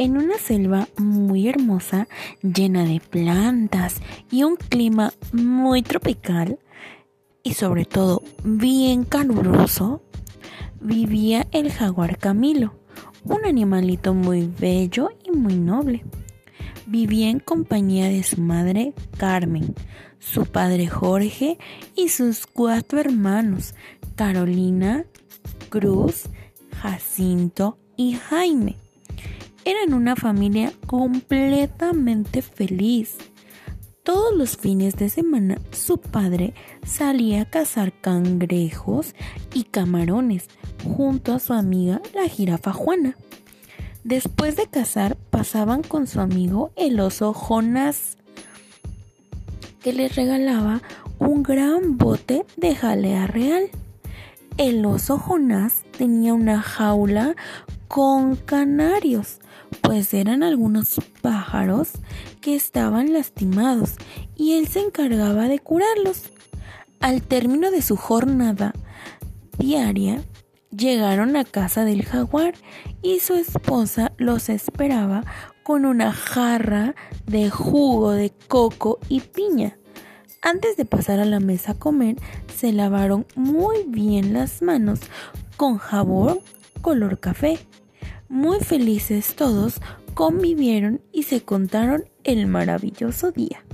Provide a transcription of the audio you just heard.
En una selva muy hermosa, llena de plantas y un clima muy tropical, y sobre todo bien caluroso, vivía el jaguar Camilo, un animalito muy bello y muy noble. Vivía en compañía de su madre Carmen, su padre Jorge y sus cuatro hermanos, Carolina, Cruz, Jacinto y Jaime. Eran una familia completamente feliz. Todos los fines de semana su padre salía a cazar cangrejos y camarones junto a su amiga la jirafa Juana. Después de cazar pasaban con su amigo el oso Jonás, que les regalaba un gran bote de jalea real. El oso Jonás tenía una jaula con canarios, pues eran algunos pájaros que estaban lastimados y él se encargaba de curarlos. Al término de su jornada diaria, llegaron a casa del jaguar y su esposa los esperaba con una jarra de jugo de coco y piña. Antes de pasar a la mesa a comer, se lavaron muy bien las manos con jabón color café. Muy felices todos, convivieron y se contaron el maravilloso día.